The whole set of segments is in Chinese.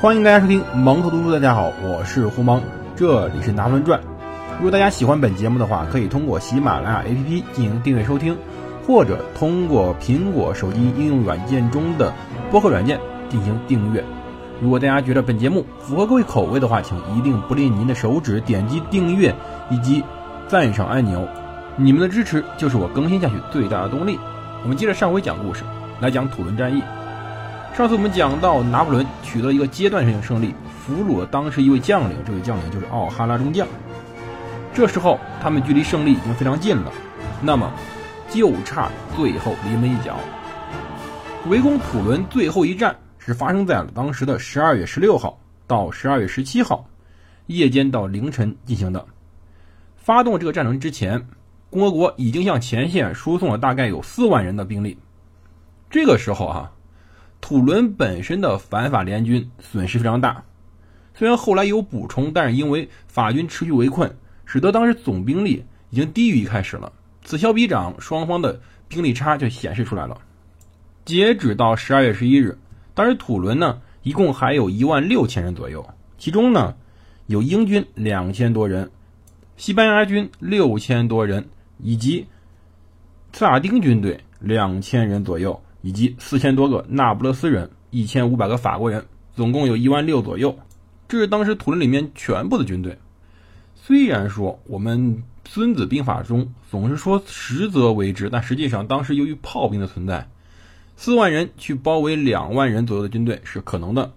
欢迎大家收听蒙头读书。大家好，我是胡蒙，这里是《拿破仑传》。如果大家喜欢本节目的话，可以通过喜马拉雅 APP 进行订阅收听，或者通过苹果手机应用软件中的播客软件进行订阅。如果大家觉得本节目符合各位口味的话，请一定不吝您的手指点击订阅以及赞赏按钮。你们的支持就是我更新下去最大的动力。我们接着上回讲故事，来讲土伦战役。上次我们讲到，拿破仑取得一个阶段性胜利，俘虏了当时一位将领，这位将领就是奥哈拉中将。这时候他们距离胜利已经非常近了，那么就差最后临门一脚。围攻土伦最后一战是发生在了当时的十二月十六号到十二月十七号夜间到凌晨进行的。发动这个战争之前，共和国已经向前线输送了大概有四万人的兵力。这个时候哈。土伦本身的反法联军损失非常大，虽然后来有补充，但是因为法军持续围困，使得当时总兵力已经低于一开始了。此消彼长，双方的兵力差就显示出来了。截止到十二月十一日，当时土伦呢一共还有一万六千人左右，其中呢有英军两千多人，西班牙军六千多人，以及萨丁军队两千人左右。以及四千多个那不勒斯人，一千五百个法国人，总共有一万六左右。这是当时土伦里面全部的军队。虽然说我们《孙子兵法》中总是说实则为之，但实际上当时由于炮兵的存在，四万人去包围两万人左右的军队是可能的。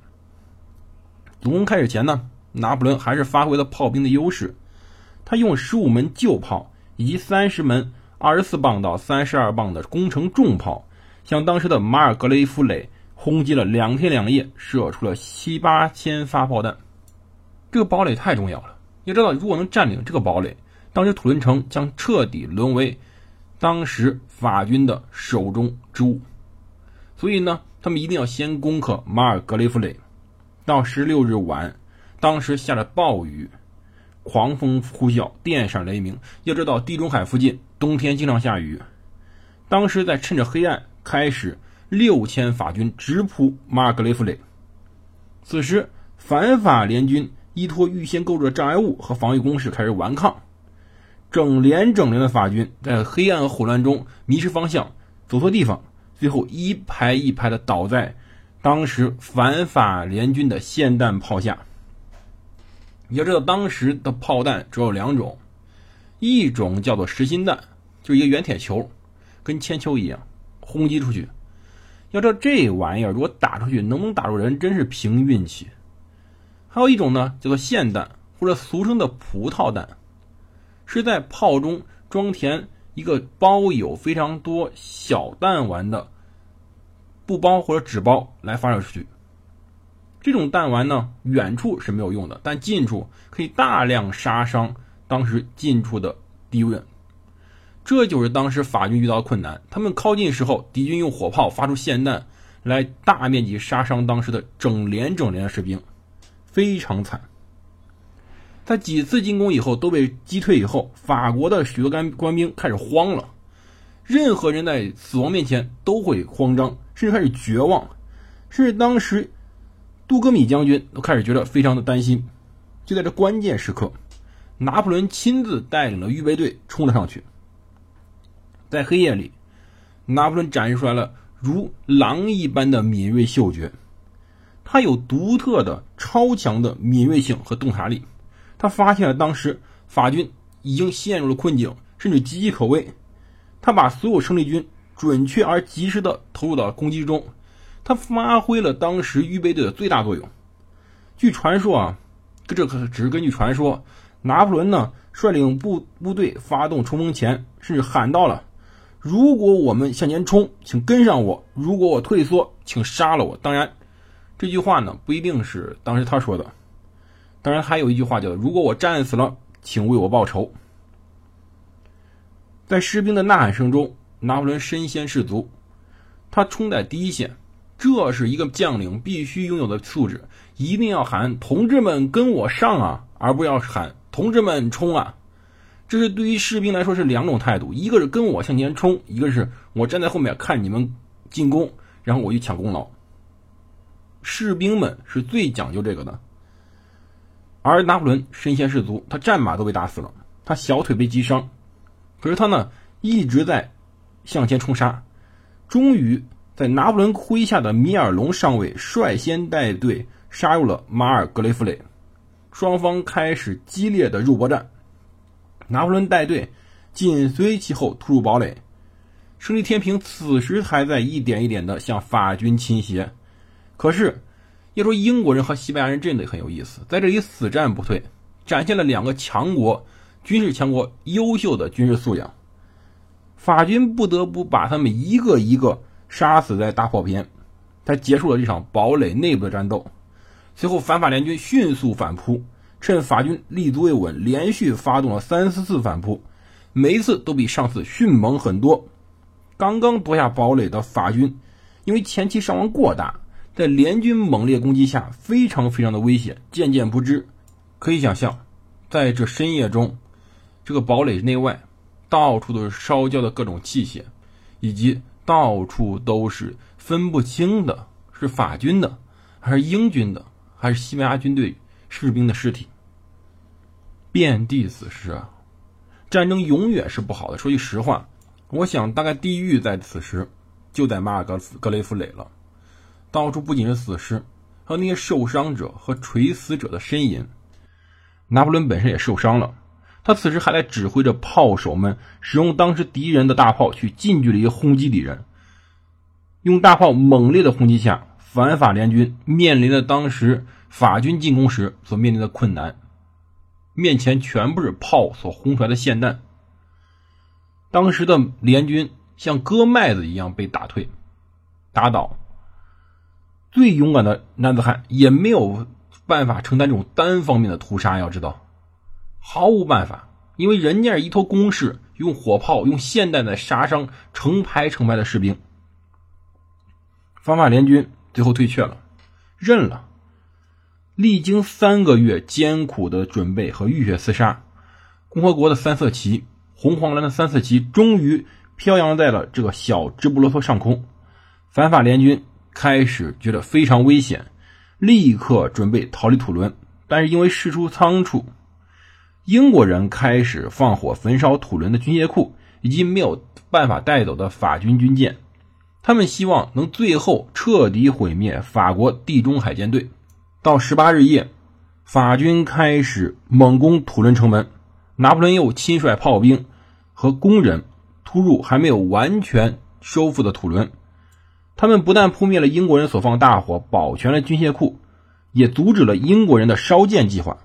总攻开始前呢，拿破仑还是发挥了炮兵的优势，他用十五门旧炮以及三十门二十四磅到三十二磅的攻城重炮。向当时的马尔格雷夫垒轰击了两天两夜，射出了七八千发炮弹。这个堡垒太重要了，要知道，如果能占领这个堡垒，当时土伦城将彻底沦为当时法军的手中之物。所以呢，他们一定要先攻克马尔格雷夫垒。到十六日晚，当时下着暴雨，狂风呼啸，电闪雷鸣。要知道，地中海附近冬天经常下雨，当时在趁着黑暗。开始，六千法军直扑马格雷夫垒。此时，反法联军依托预先构筑的障碍物和防御工事开始顽抗。整连整连的法军在黑暗和混乱中迷失方向，走错地方，最后一排一排的倒在当时反法联军的霰弹炮下。你要知道，当时的炮弹主要有两种，一种叫做实心弹，就是一个圆铁球，跟铅球一样。轰击出去，要知道这玩意儿如果打出去能不能打住人，真是凭运气。还有一种呢，叫做霰弹，或者俗称的葡萄弹，是在炮中装填一个包有非常多小弹丸的布包或者纸包来发射出去。这种弹丸呢，远处是没有用的，但近处可以大量杀伤当时近处的敌人。这就是当时法军遇到的困难。他们靠近时候，敌军用火炮发出霰弹，来大面积杀伤当时的整连整连的士兵，非常惨。在几次进攻以后都被击退以后，法国的许多干官兵开始慌了。任何人在死亡面前都会慌张，甚至开始绝望。甚至当时杜格米将军都开始觉得非常的担心。就在这关键时刻，拿破仑亲自带领了预备队冲了上去。在黑夜里，拿破仑展示出来了如狼一般的敏锐嗅觉。他有独特的超强的敏锐性和洞察力。他发现了当时法军已经陷入了困境，甚至岌岌可危。他把所有胜利军准确而及时的投入到了攻击中。他发挥了当时预备队的最大作用。据传说啊，这可只是根据传说。拿破仑呢，率领部部队发动冲锋前，甚至喊到了。如果我们向前冲，请跟上我；如果我退缩，请杀了我。当然，这句话呢不一定是当时他说的。当然，还有一句话叫“如果我战死了，请为我报仇”。在士兵的呐喊声中，拿破仑身先士卒，他冲在第一线。这是一个将领必须拥有的素质，一定要喊“同志们，跟我上啊”，而不要喊“同志们，冲啊”。这是对于士兵来说是两种态度，一个是跟我向前冲，一个是我站在后面看你们进攻，然后我去抢功劳。士兵们是最讲究这个的。而拿破仑身先士卒，他战马都被打死了，他小腿被击伤，可是他呢一直在向前冲杀，终于在拿破仑麾下的米尔龙上尉率先带队杀入了马尔格雷夫雷，双方开始激烈的肉搏战，拿破仑带队紧随其后突入堡垒，胜利天平此时还在一点一点的向法军倾斜，可是。要说英国人和西班牙人真的很有意思，在这里死战不退，展现了两个强国、军事强国优秀的军事素养。法军不得不把他们一个一个杀死在大炮边，才结束了这场堡垒内部的战斗。随后，反法联军迅速反扑，趁法军立足未稳，连续发动了三四次反扑，每一次都比上次迅猛很多。刚刚夺下堡垒的法军，因为前期伤亡过大。在联军猛烈攻击下，非常非常的危险，渐渐不支。可以想象，在这深夜中，这个堡垒内外到处都是烧焦的各种器械，以及到处都是分不清的是法军的，还是英军的，还是西班牙军队士兵的尸体，遍地死尸啊！战争永远是不好的。说句实话，我想大概地狱在此时就在马尔格格雷夫垒了。到处不仅是死尸，还有那些受伤者和垂死者的呻吟。拿破仑本身也受伤了，他此时还在指挥着炮手们使用当时敌人的大炮去近距离轰击敌人。用大炮猛烈的轰击下，反法联军面临着当时法军进攻时所面临的困难，面前全部是炮所轰出来的霰弹。当时的联军像割麦子一样被打退、打倒。最勇敢的男子汉也没有办法承担这种单方面的屠杀，要知道，毫无办法，因为人家是一头攻势，用火炮、用霰弹在杀伤成排成排的士兵。反法联军最后退却了，认了。历经三个月艰苦的准备和浴血厮杀，共和国的三色旗，红黄蓝的三色旗，终于飘扬在了这个小直布罗陀上空。反法联军。开始觉得非常危险，立刻准备逃离土伦，但是因为事出仓促，英国人开始放火焚烧土伦的军械库以及没有办法带走的法军军舰，他们希望能最后彻底毁灭法国地中海舰队。到十八日夜，法军开始猛攻土伦城门，拿破仑又亲率炮兵和工人突入还没有完全收复的土伦。他们不但扑灭了英国人所放大火，保全了军械库，也阻止了英国人的烧舰计划，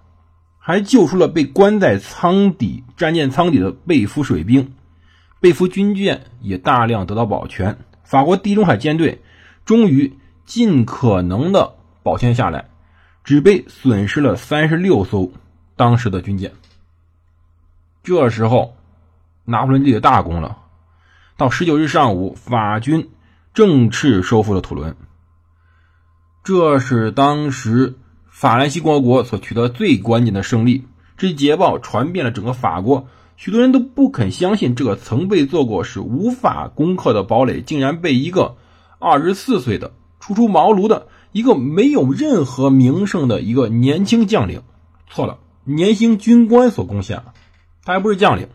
还救出了被关在舱底战舰舱底的被俘水兵，被俘军舰也大量得到保全。法国地中海舰队终于尽可能的保全下来，只被损失了三十六艘当时的军舰。这时候，拿破仑立了大功了。到十九日上午，法军。正式收复了土伦，这是当时法兰西共和国所取得最关键的胜利。这捷报传遍了整个法国，许多人都不肯相信，这个曾被做过是无法攻克的堡垒，竟然被一个二十四岁的初出茅庐的一个没有任何名声的一个年轻将领，错了，年轻军官所攻下。他还不是将领，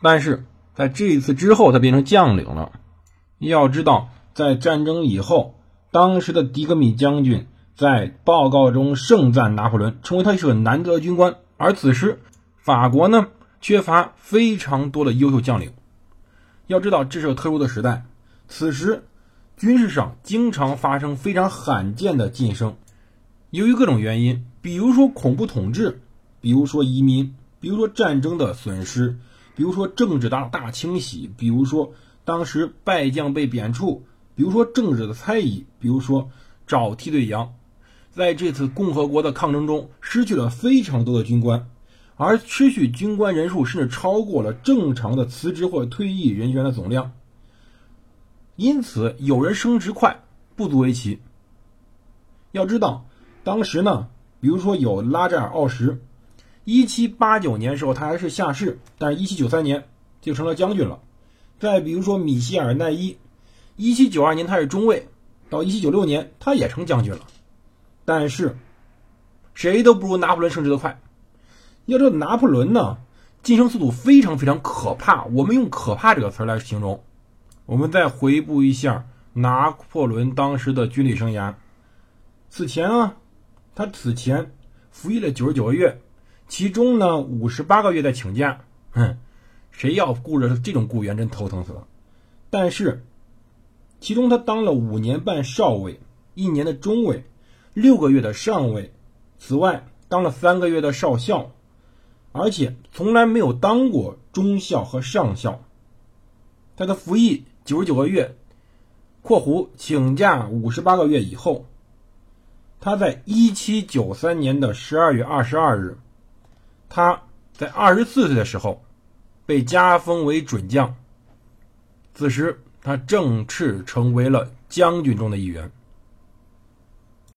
但是在这一次之后，他变成将领了。要知道，在战争以后，当时的迪格米将军在报告中盛赞拿破仑，称为他是个难得的军官。而此时，法国呢缺乏非常多的优秀将领。要知道，这是个特殊的时代，此时军事上经常发生非常罕见的晋升。由于各种原因，比如说恐怖统治，比如说移民，比如说战争的损失，比如说政治大大清洗，比如说。当时败将被贬黜，比如说政治的猜疑，比如说找替罪羊，在这次共和国的抗争中失去了非常多的军官，而失去军官人数甚至超过了正常的辞职或退役人员的总量。因此，有人升职快不足为奇。要知道，当时呢，比如说有拉扎尔奥什，一七八九年时候他还是下士，但是一七九三年就成了将军了。再比如说米歇尔奈伊，一七九二年他是中尉，到一七九六年，他也成将军了。但是，谁都不如拿破仑升职的快。要知道，拿破仑呢，晋升速度非常非常可怕。我们用“可怕”这个词来形容。我们再回顾一下拿破仑当时的军旅生涯。此前啊，他此前服役了九十九个月，其中呢五十八个月在请假。哼，谁要雇着这种雇员，真头疼死了。但是，其中他当了五年半少尉，一年的中尉，六个月的上尉，此外当了三个月的少校，而且从来没有当过中校和上校。他的服役九十九个月（括弧请假五十八个月）以后，他在一七九三年的十二月二十二日，他在二十四岁的时候被加封为准将。此时，他正式成为了将军中的一员。